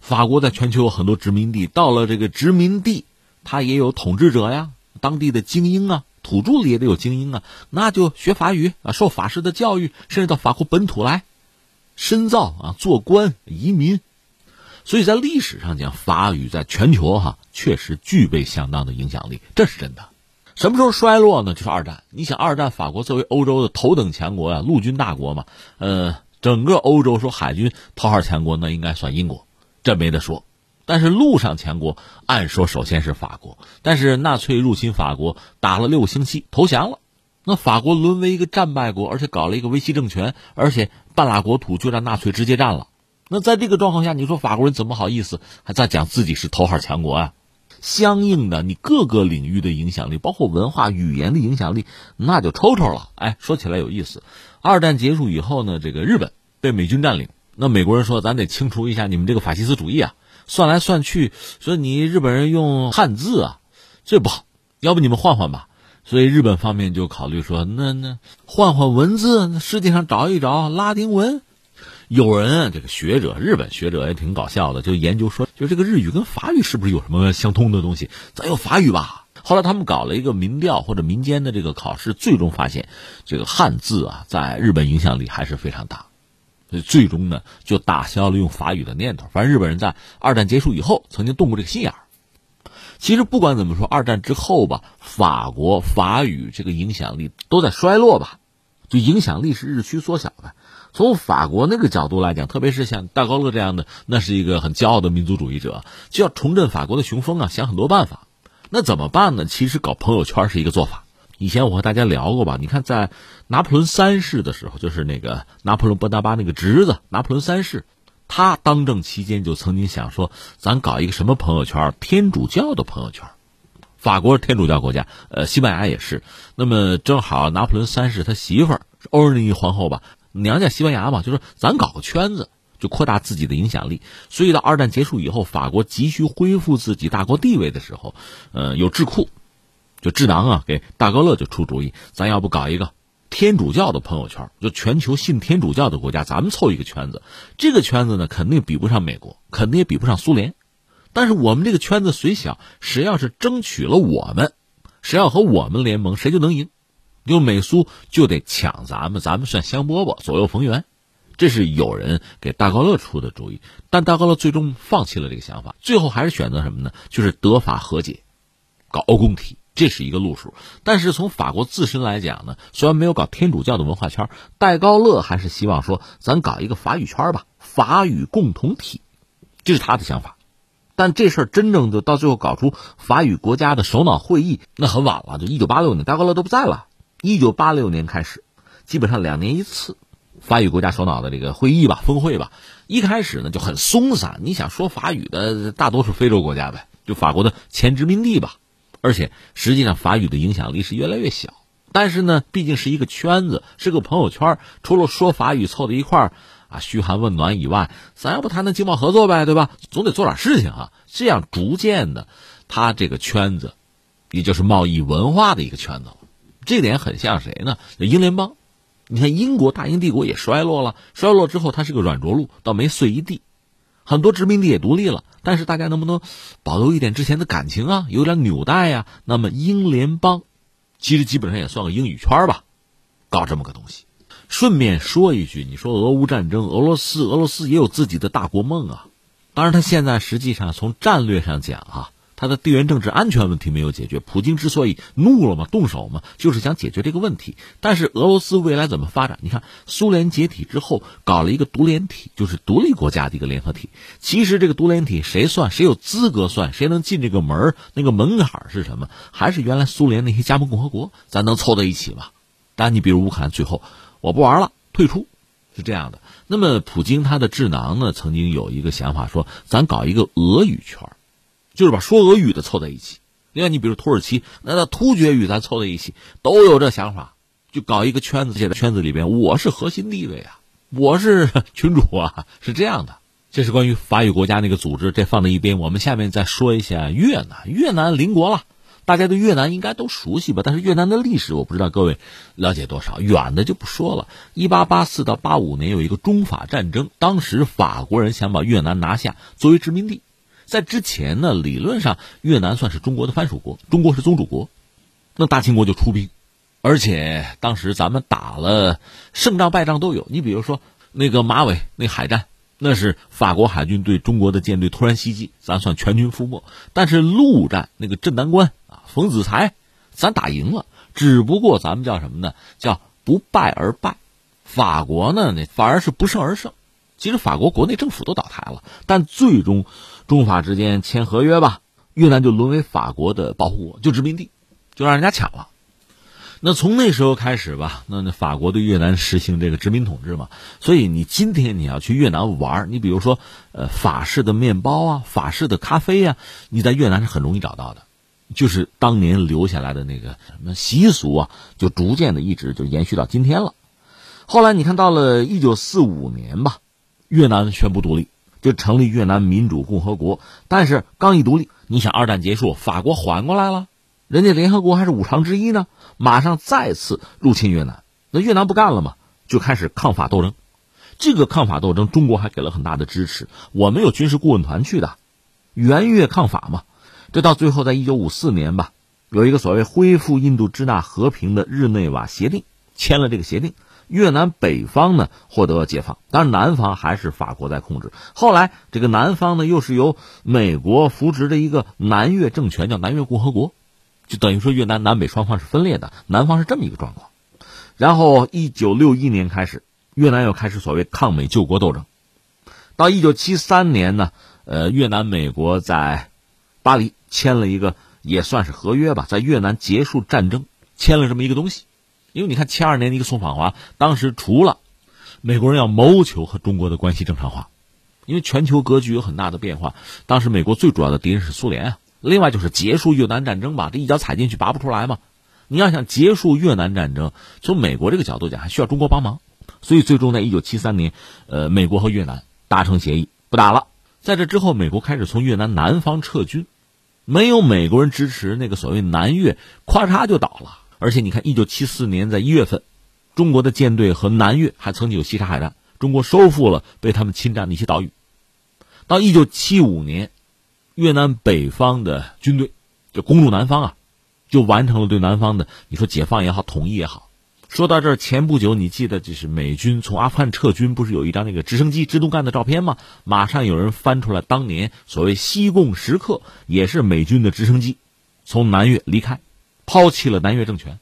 法国在全球有很多殖民地，到了这个殖民地，它也有统治者呀，当地的精英啊。土著里也得有精英啊，那就学法语啊，受法式的教育，甚至到法国本土来深造啊，做官、移民。所以在历史上讲，法语在全球哈确实具备相当的影响力，这是真的。什么时候衰落呢？就是二战。你想，二战法国作为欧洲的头等强国啊，陆军大国嘛，呃，整个欧洲说海军头号强国，那应该算英国，这没得说。但是陆上强国，按说首先是法国，但是纳粹入侵法国打了六个星期投降了，那法国沦为一个战败国，而且搞了一个维希政权，而且半拉国土就让纳粹直接占了。那在这个状况下，你说法国人怎么好意思还在讲自己是头号强国啊？相应的，你各个领域的影响力，包括文化语言的影响力，那就抽抽了。哎，说起来有意思，二战结束以后呢，这个日本被美军占领，那美国人说咱得清除一下你们这个法西斯主义啊。算来算去，说你日本人用汉字啊，这不好，要不你们换换吧。所以日本方面就考虑说，那那换换文字，世界上找一找拉丁文。有人这个学者，日本学者也挺搞笑的，就研究说，就这个日语跟法语是不是有什么相通的东西？咱用法语吧。后来他们搞了一个民调或者民间的这个考试，最终发现这个汉字啊，在日本影响力还是非常大，所以最终呢就打消了用法语的念头。反正日本人在二战结束以后曾经动过这个心眼儿。其实不管怎么说，二战之后吧，法国法语这个影响力都在衰落吧，就影响力是日趋缩小的。从法国那个角度来讲，特别是像戴高乐这样的，那是一个很骄傲的民族主义者，就要重振法国的雄风啊，想很多办法。那怎么办呢？其实搞朋友圈是一个做法。以前我和大家聊过吧？你看，在拿破仑三世的时候，就是那个拿破仑波拿巴那个侄子拿破仑三世。他当政期间就曾经想说，咱搞一个什么朋友圈？天主教的朋友圈。法国是天主教国家，呃，西班牙也是。那么正好拿破仑三世他媳妇儿欧仁妮皇后吧，娘家西班牙嘛，就说咱搞个圈子，就扩大自己的影响力。所以到二战结束以后，法国急需恢复自己大国地位的时候，呃，有智库，就智囊啊，给大高乐就出主意，咱要不搞一个。天主教的朋友圈，就全球信天主教的国家，咱们凑一个圈子。这个圈子呢，肯定比不上美国，肯定也比不上苏联。但是我们这个圈子虽小，谁要是争取了我们，谁要和我们联盟，谁就能赢。就美苏就得抢咱们，咱们算香饽饽，左右逢源。这是有人给戴高乐出的主意，但戴高乐最终放弃了这个想法，最后还是选择什么呢？就是德法和解，搞欧共体。这是一个路数，但是从法国自身来讲呢，虽然没有搞天主教的文化圈，戴高乐还是希望说，咱搞一个法语圈吧，法语共同体，这是他的想法。但这事儿真正就到最后搞出法语国家的首脑会议，那很晚了，就一九八六年，戴高乐都不在了。一九八六年开始，基本上两年一次，法语国家首脑的这个会议吧，峰会吧，一开始呢就很松散。你想说法语的，大多数非洲国家呗，就法国的前殖民地吧。而且实际上，法语的影响力是越来越小。但是呢，毕竟是一个圈子，是个朋友圈。除了说法语凑在一块儿啊嘘寒问暖以外，咱要不谈谈经贸合作呗，对吧？总得做点事情啊。这样逐渐的，他这个圈子，也就是贸易文化的一个圈子了。这点很像谁呢？英联邦。你看，英国大英帝国也衰落了，衰落之后，它是个软着陆，倒没碎一地。很多殖民地也独立了，但是大家能不能保留一点之前的感情啊？有点纽带呀？那么英联邦其实基本上也算个英语圈吧，搞这么个东西。顺便说一句，你说俄乌战争，俄罗斯俄罗斯也有自己的大国梦啊。当然，他现在实际上从战略上讲啊。他的地缘政治安全问题没有解决，普京之所以怒了嘛，动手嘛，就是想解决这个问题。但是俄罗斯未来怎么发展？你看，苏联解体之后搞了一个独联体，就是独立国家的一个联合体。其实这个独联体谁算？谁有资格算？谁能进这个门？那个门槛是什么？还是原来苏联那些加盟共和国，咱能凑在一起吗？但你比如乌克兰，最后我不玩了，退出，是这样的。那么普京他的智囊呢，曾经有一个想法，说咱搞一个俄语圈。就是把说俄语的凑在一起，另外你比如土耳其，那那突厥语咱凑在一起，都有这想法，就搞一个圈子，现在圈子里边，我是核心地位啊，我是 群主啊，是这样的。这是关于法语国家那个组织，这放在一边。我们下面再说一下越南，越南邻国了，大家对越南应该都熟悉吧？但是越南的历史，我不知道各位了解多少，远的就不说了。一八八四到八五年有一个中法战争，当时法国人想把越南拿下作为殖民地。在之前呢，理论上越南算是中国的藩属国，中国是宗主国，那大清国就出兵，而且当时咱们打了胜仗败仗都有。你比如说那个马尾那海战，那是法国海军对中国的舰队突然袭击，咱算全军覆没。但是陆战那个镇南关啊，冯子材，咱打赢了，只不过咱们叫什么呢？叫不败而败。法国呢，那反而是不胜而胜。其实法国国内政府都倒台了，但最终。中法之间签合约吧，越南就沦为法国的保护国，就殖民地，就让人家抢了。那从那时候开始吧，那那法国对越南实行这个殖民统治嘛，所以你今天你要去越南玩，你比如说，呃，法式的面包啊，法式的咖啡呀，你在越南是很容易找到的，就是当年留下来的那个什么习俗啊，就逐渐的一直就延续到今天了。后来你看到了一九四五年吧，越南宣布独立。就成立越南民主共和国，但是刚一独立，你想二战结束，法国缓过来了，人家联合国还是五常之一呢，马上再次入侵越南，那越南不干了嘛，就开始抗法斗争。这个抗法斗争，中国还给了很大的支持，我们有军事顾问团去的，援越抗法嘛。这到最后，在一九五四年吧，有一个所谓恢复印度支那和平的日内瓦协定，签了这个协定，越南北方呢获得解放，当然南方还是法国在控制。后来这个南方呢又是由美国扶植的一个南越政权，叫南越共和国，就等于说越南南北双方是分裂的，南方是这么一个状况。然后一九六一年开始，越南又开始所谓抗美救国斗争，到一九七三年呢，呃，越南美国在巴黎签了一个。也算是合约吧，在越南结束战争签了这么一个东西，因为你看七二年的一个宋访华，当时除了美国人要谋求和中国的关系正常化，因为全球格局有很大的变化，当时美国最主要的敌人是苏联啊，另外就是结束越南战争吧，这一脚踩进去拔不出来嘛，你要想结束越南战争，从美国这个角度讲，还需要中国帮忙，所以最终在一九七三年，呃，美国和越南达成协议，不打了，在这之后，美国开始从越南南方撤军。没有美国人支持，那个所谓南越，咔嚓就倒了。而且你看，一九七四年在一月份，中国的舰队和南越还曾经有西沙海战，中国收复了被他们侵占的一些岛屿。到一九七五年，越南北方的军队就攻入南方啊，就完成了对南方的你说解放也好，统一也好。说到这儿，前不久你记得就是美军从阿富汗撤军，不是有一张那个直升机直通干的照片吗？马上有人翻出来，当年所谓西贡时刻，也是美军的直升机从南越离开，抛弃了南越政权。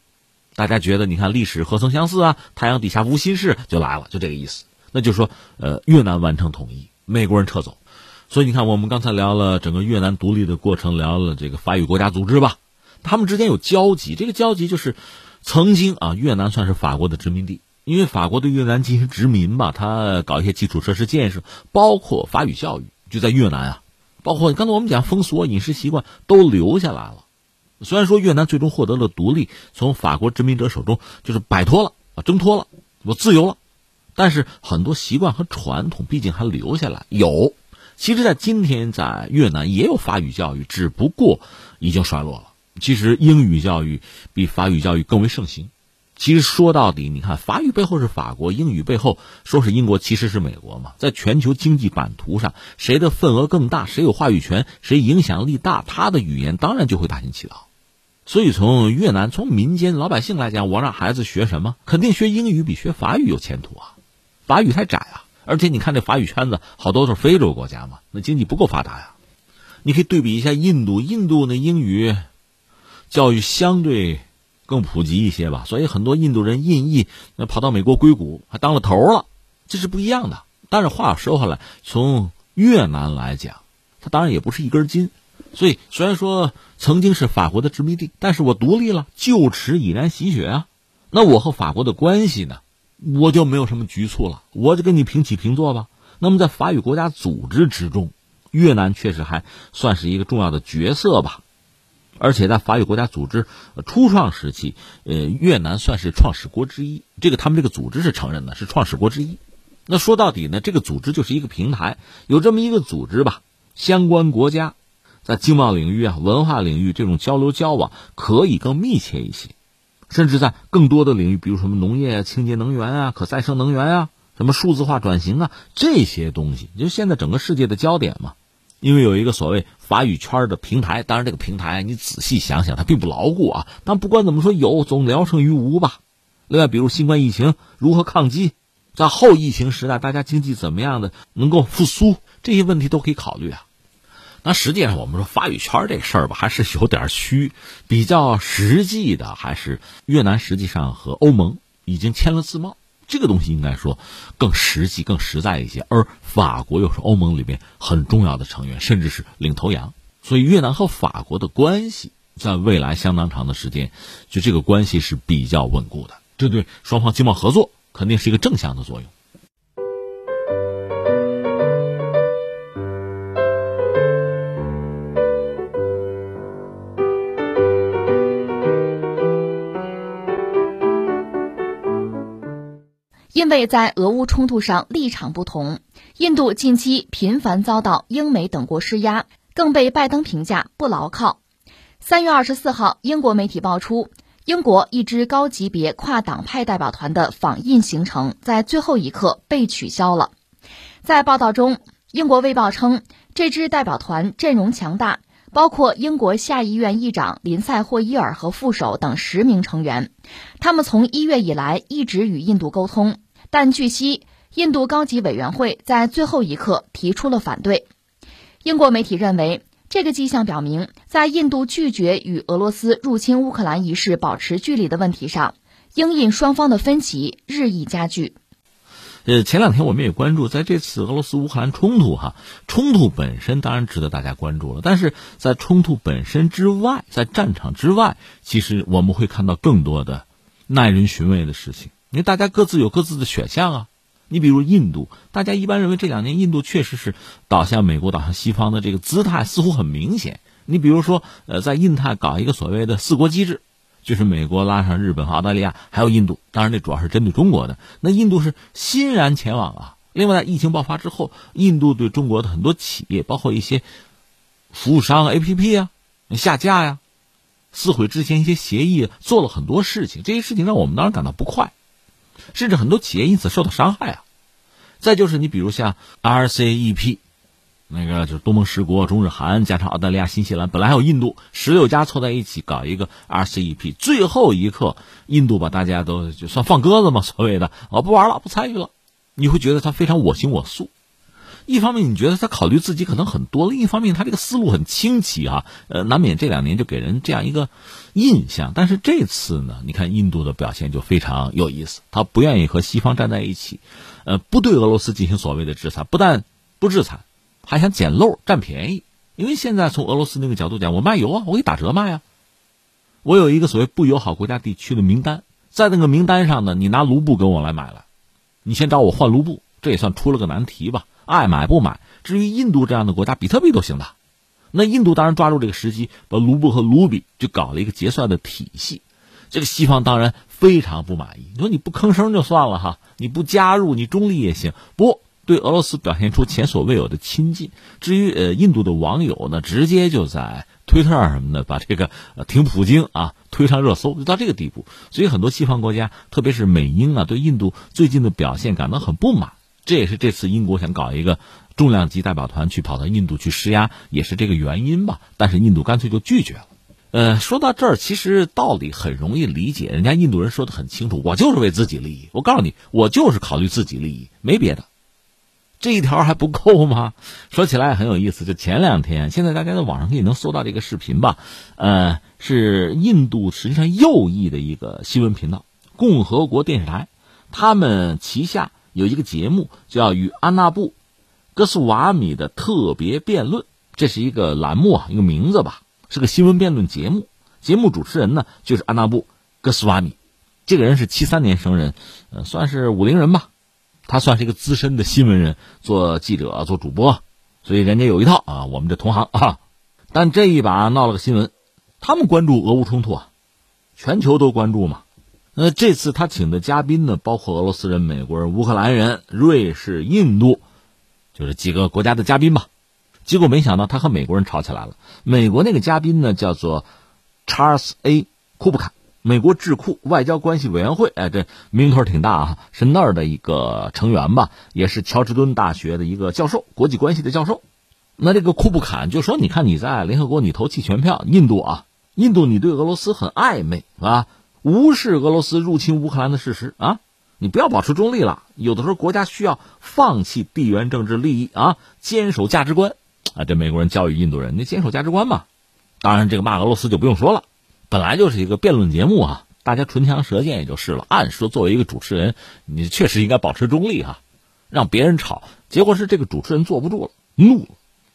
大家觉得，你看历史何曾相似啊？太阳底下无新事就来了，就这个意思。那就说，呃，越南完成统一，美国人撤走。所以你看，我们刚才聊了整个越南独立的过程，聊了这个法语国家组织吧，他们之间有交集，这个交集就是。曾经啊，越南算是法国的殖民地，因为法国对越南进行殖民嘛，他搞一些基础设施建设，包括法语教育，就在越南啊，包括刚才我们讲风俗、饮食习惯都留下来了。虽然说越南最终获得了独立，从法国殖民者手中就是摆脱了啊，挣脱了，我自由了，但是很多习惯和传统毕竟还留下来。有，其实，在今天在越南也有法语教育，只不过已经衰落了。其实英语教育比法语教育更为盛行。其实说到底，你看法语背后是法国，英语背后说是英国，其实是美国嘛。在全球经济版图上，谁的份额更大，谁有话语权，谁影响力大，他的语言当然就会大行其道。所以从越南从民间老百姓来讲，我让孩子学什么，肯定学英语比学法语有前途啊。法语太窄啊，而且你看这法语圈子好多都是非洲国家嘛，那经济不够发达呀。你可以对比一下印度，印度那英语。教育相对更普及一些吧，所以很多印度人印裔那跑到美国硅谷还当了头了，这是不一样的。但是话说回来，从越南来讲，它当然也不是一根筋。所以虽然说曾经是法国的殖民地，但是我独立了，旧耻已然洗雪啊。那我和法国的关系呢，我就没有什么局促了，我就跟你平起平坐吧。那么在法语国家组织之中，越南确实还算是一个重要的角色吧。而且在法语国家组织初创时期，呃，越南算是创始国之一。这个他们这个组织是承认的，是创始国之一。那说到底呢，这个组织就是一个平台，有这么一个组织吧，相关国家在经贸领域啊、文化领域这种交流交往可以更密切一些，甚至在更多的领域，比如什么农业啊、清洁能源啊、可再生能源啊、什么数字化转型啊这些东西，就现在整个世界的焦点嘛。因为有一个所谓法语圈的平台，当然这个平台你仔细想想，它并不牢固啊。但不管怎么说，有总聊胜于无吧。另外，比如新冠疫情如何抗击，在后疫情时代，大家经济怎么样的能够复苏，这些问题都可以考虑啊。那实际上，我们说法语圈这事儿吧，还是有点虚。比较实际的，还是越南实际上和欧盟已经签了自贸。这个东西应该说更实际、更实在一些，而法国又是欧盟里面很重要的成员，甚至是领头羊，所以越南和法国的关系在未来相当长的时间，就这个关系是比较稳固的，这对双方经贸合作肯定是一个正向的作用。
为在俄乌冲突上立场不同，印度近期频繁遭到英美等国施压，更被拜登评价不牢靠。三月二十四号，英国媒体爆出，英国一支高级别跨党派代表团的访印行程在最后一刻被取消了。在报道中，英国卫报称，这支代表团阵容强大，包括英国下议院议长林赛·霍伊尔和副手等十名成员。他们从一月以来一直与印度沟通，但据悉，印度高级委员会在最后一刻提出了反对。英国媒体认为，这个迹象表明，在印度拒绝与俄罗斯入侵乌克兰一事保持距离的问题上，英印双方的分歧日益加剧。
呃，前两天我们也关注，在这次俄罗斯乌克兰冲突哈，冲突本身当然值得大家关注了，但是在冲突本身之外，在战场之外，其实我们会看到更多的耐人寻味的事情。因为大家各自有各自的选项啊。你比如印度，大家一般认为这两年印度确实是倒向美国、倒向西方的这个姿态似乎很明显。你比如说，呃，在印太搞一个所谓的四国机制。就是美国拉上日本和澳大利亚，还有印度，当然这主要是针对中国的。那印度是欣然前往啊。另外，在疫情爆发之后，印度对中国的很多企业，包括一些服务商 A P P 啊下架呀，撕毁之前一些协议，做了很多事情。这些事情让我们当然感到不快，甚至很多企业因此受到伤害啊。再就是你比如像 R C E P。那个就是东盟十国，中日韩加上澳大利亚、新西兰，本来还有印度，十六家凑在一起搞一个 RCEP，最后一刻，印度把大家都就算放鸽子嘛，所谓的我不玩了，不参与了，你会觉得他非常我行我素。一方面你觉得他考虑自己可能很多，另一方面他这个思路很清奇啊，呃，难免这两年就给人这样一个印象。但是这次呢，你看印度的表现就非常有意思，他不愿意和西方站在一起，呃，不对俄罗斯进行所谓的制裁，不但不制裁。还想捡漏占便宜，因为现在从俄罗斯那个角度讲，我卖油啊，我给打折卖啊。我有一个所谓不友好国家地区的名单，在那个名单上呢，你拿卢布跟我来买了，你先找我换卢布，这也算出了个难题吧。爱买不买。至于印度这样的国家，比特币都行的。那印度当然抓住这个时机，把卢布和卢比就搞了一个结算的体系。这个西方当然非常不满意，你说你不吭声就算了哈，你不加入，你中立也行，不。对俄罗斯表现出前所未有的亲近。至于呃，印度的网友呢，直接就在推特上什么的把这个挺普京啊推上热搜，就到这个地步。所以很多西方国家，特别是美英啊，对印度最近的表现感到很不满。这也是这次英国想搞一个重量级代表团去跑到印度去施压，也是这个原因吧。但是印度干脆就拒绝了。呃，说到这儿，其实道理很容易理解，人家印度人说的很清楚，我就是为自己利益。我告诉你，我就是考虑自己利益，没别的。这一条还不够吗？说起来很有意思，就前两天，现在大家在网上可以能搜到这个视频吧？呃，是印度实际上右翼的一个新闻频道——共和国电视台，他们旗下有一个节目叫《与安娜布·戈斯瓦米的特别辩论》，这是一个栏目啊，一个名字吧，是个新闻辩论节目。节目主持人呢就是安娜布·戈斯瓦米，这个人是七三年生人，呃，算是五零人吧。他算是一个资深的新闻人，做记者、做主播，所以人家有一套啊。我们这同行啊，但这一把闹了个新闻，他们关注俄乌冲突啊，全球都关注嘛。那这次他请的嘉宾呢，包括俄罗斯人、美国人、乌克兰人、瑞士、印度，就是几个国家的嘉宾吧。结果没想到他和美国人吵起来了。美国那个嘉宾呢，叫做查尔斯 ·A· 库布卡。美国智库外交关系委员会，哎，这名头挺大啊，是那儿的一个成员吧，也是乔治敦大学的一个教授，国际关系的教授。那这个库布坎就说：“你看你在联合国你投弃权票，印度啊，印度你对俄罗斯很暧昧啊，无视俄罗斯入侵乌克兰的事实啊，你不要保持中立了。有的时候国家需要放弃地缘政治利益啊，坚守价值观啊。这美国人教育印度人，你坚守价值观嘛。当然，这个骂俄罗斯就不用说了。”本来就是一个辩论节目啊，大家唇枪舌剑也就是了。按说作为一个主持人，你确实应该保持中立哈，让别人吵。结果是这个主持人坐不住了，怒了。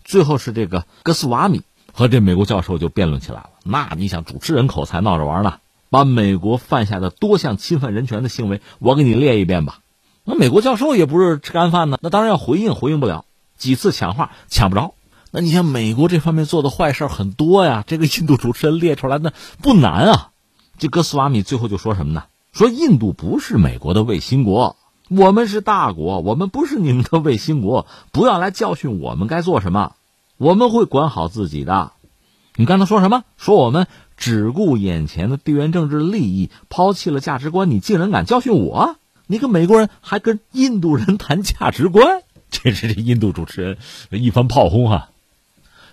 最后是这个戈斯瓦米和这美国教授就辩论起来了。那你想，主持人口才闹着玩呢，把美国犯下的多项侵犯人权的行为，我给你列一遍吧。那美国教授也不是吃干饭的，那当然要回应，回应不了，几次抢话抢不着。那你像美国这方面做的坏事很多呀，这个印度主持人列出来那不难啊。这哥斯瓦米最后就说什么呢？说印度不是美国的卫星国，我们是大国，我们不是你们的卫星国，不要来教训我们该做什么，我们会管好自己的。你刚才说什么？说我们只顾眼前的地缘政治利益，抛弃了价值观，你竟然敢教训我？你跟美国人还跟印度人谈价值观？这是这印度主持人一番炮轰啊。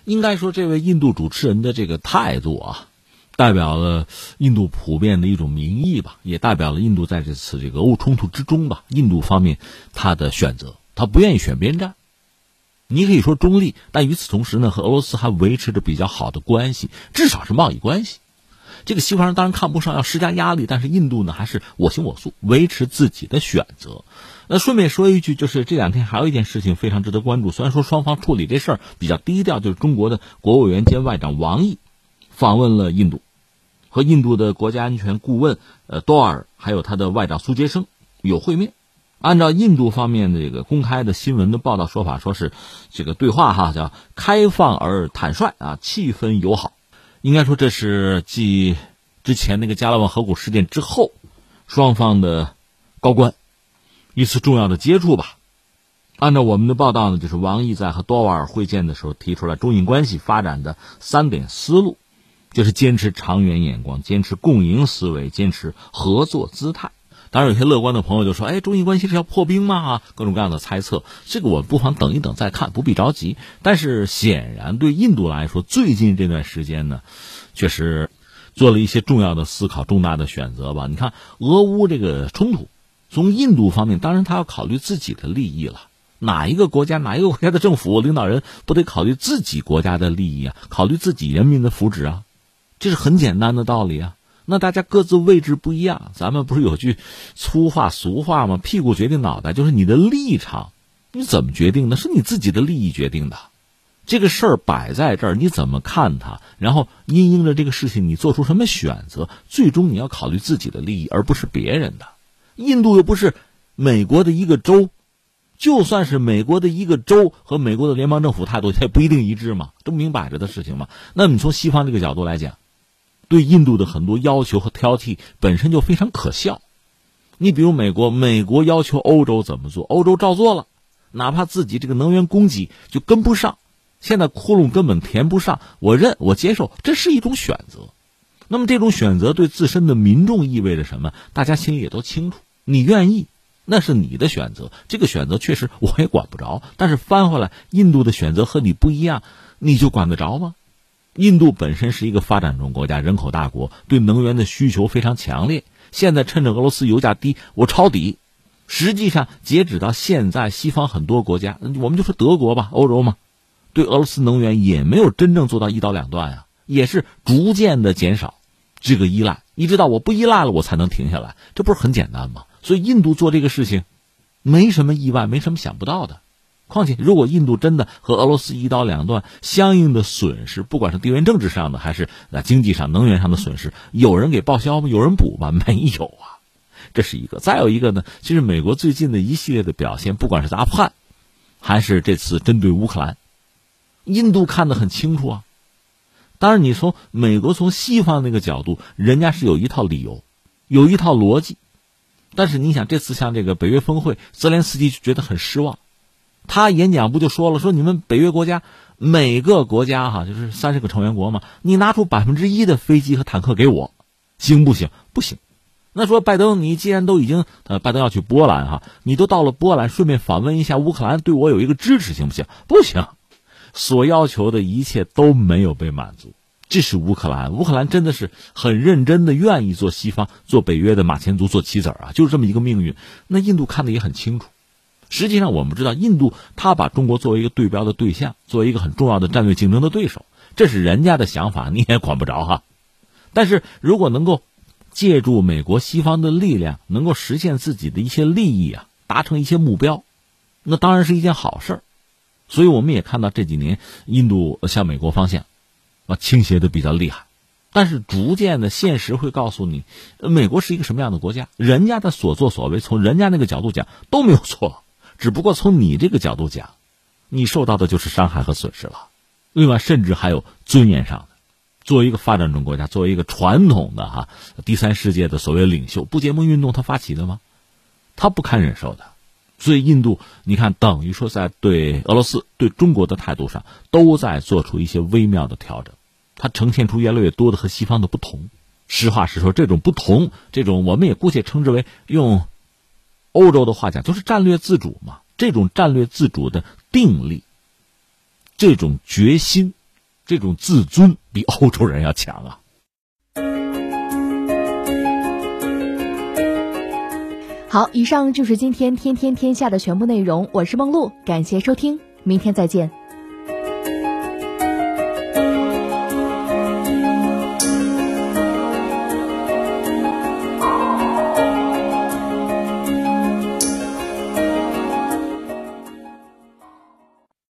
应该说，这位印度主持人的这个态度啊，代表了印度普遍的一种民意吧，也代表了印度在这次这个俄乌冲突之中吧，印度方面他的选择，他不愿意选边站。你可以说中立，但与此同时呢，和俄罗斯还维持着比较好的关系，至少是贸易关系。这个西方人当然看不上，要施加压力，但是印度呢还是我行我素，维持自己的选择。那顺便说一句，就是这两天还有一件事情非常值得关注。虽然说双方处理这事儿比较低调，就是中国的国务委员兼外长王毅访问了印度，和印度的国家安全顾问呃多尔还有他的外长苏杰生有会面。按照印度方面的这个公开的新闻的报道说法，说是这个对话哈叫开放而坦率啊，气氛友好。应该说这是继之前那个加勒万河谷事件之后，双方的高官。一次重要的接触吧。按照我们的报道呢，就是王毅在和多瓦尔会见的时候提出了中印关系发展的三点思路，就是坚持长远眼光，坚持共赢思维，坚持合作姿态。当然，有些乐观的朋友就说：“哎，中印关系是要破冰吗？”，各种各样的猜测。这个我们不妨等一等再看，不必着急。但是显然，对印度来说，最近这段时间呢，确实做了一些重要的思考、重大的选择吧。你看，俄乌这个冲突。从印度方面，当然他要考虑自己的利益了。哪一个国家、哪一个国家的政府领导人不得考虑自己国家的利益啊？考虑自己人民的福祉啊？这是很简单的道理啊。那大家各自位置不一样，咱们不是有句粗话俗话吗？屁股决定脑袋，就是你的立场，你怎么决定的？是你自己的利益决定的。这个事儿摆在这儿，你怎么看它？然后因应着这个事情，你做出什么选择？最终你要考虑自己的利益，而不是别人的。印度又不是美国的一个州，就算是美国的一个州和美国的联邦政府态度，它也不一定一致嘛，这不明摆着的事情嘛。那你从西方这个角度来讲，对印度的很多要求和挑剔本身就非常可笑。你比如美国，美国要求欧洲怎么做，欧洲照做了，哪怕自己这个能源供给就跟不上，现在窟窿根本填不上，我认我接受，这是一种选择。那么这种选择对自身的民众意味着什么？大家心里也都清楚。你愿意，那是你的选择。这个选择确实我也管不着。但是翻回来，印度的选择和你不一样，你就管得着吗？印度本身是一个发展中国家，人口大国，对能源的需求非常强烈。现在趁着俄罗斯油价低，我抄底。实际上，截止到现在，西方很多国家，我们就说德国吧，欧洲嘛，对俄罗斯能源也没有真正做到一刀两断呀，也是逐渐的减少。这个依赖，你知道我不依赖了，我才能停下来，这不是很简单吗？所以印度做这个事情，没什么意外，没什么想不到的。况且，如果印度真的和俄罗斯一刀两断，相应的损失，不管是地缘政治上的，还是在经济上、能源上的损失，有人给报销吗？有人补吗？没有啊，这是一个。再有一个呢，其实美国最近的一系列的表现，不管是阿富汗，还是这次针对乌克兰，印度看得很清楚啊。当然，你从美国从西方那个角度，人家是有一套理由，有一套逻辑。但是你想，这次像这个北约峰会，泽连斯基就觉得很失望。他演讲不就说了，说你们北约国家每个国家哈，就是三十个成员国嘛，你拿出百分之一的飞机和坦克给我，行不行？不行。那说拜登，你既然都已经呃，拜登要去波兰哈，你都到了波兰，顺便访问一下乌克兰，对我有一个支持，行不行？不行。所要求的一切都没有被满足，这是乌克兰。乌克兰真的是很认真的，愿意做西方、做北约的马前卒、做棋子啊，就是这么一个命运。那印度看的也很清楚。实际上，我们知道，印度他把中国作为一个对标的对象，作为一个很重要的战略竞争的对手，这是人家的想法，你也管不着哈。但是如果能够借助美国、西方的力量，能够实现自己的一些利益啊，达成一些目标，那当然是一件好事儿。所以我们也看到这几年印度向美国方向啊倾斜的比较厉害，但是逐渐的现实会告诉你，美国是一个什么样的国家，人家的所作所为从人家那个角度讲都没有错，只不过从你这个角度讲，你受到的就是伤害和损失了。另外，甚至还有尊严上的，作为一个发展中国家，作为一个传统的哈第三世界的所谓领袖，不结盟运动他发起的吗？他不堪忍受的。所以，印度，你看，等于说在对俄罗斯、对中国的态度上，都在做出一些微妙的调整，它呈现出越来越多的和西方的不同。实话实说，这种不同，这种我们也姑且称之为用欧洲的话讲，就是战略自主嘛。这种战略自主的定力，这种决心，这种自尊比欧洲人要强啊。
好，以上就是今天天天天下的全部内容。我是梦露，感谢收听，明天再见。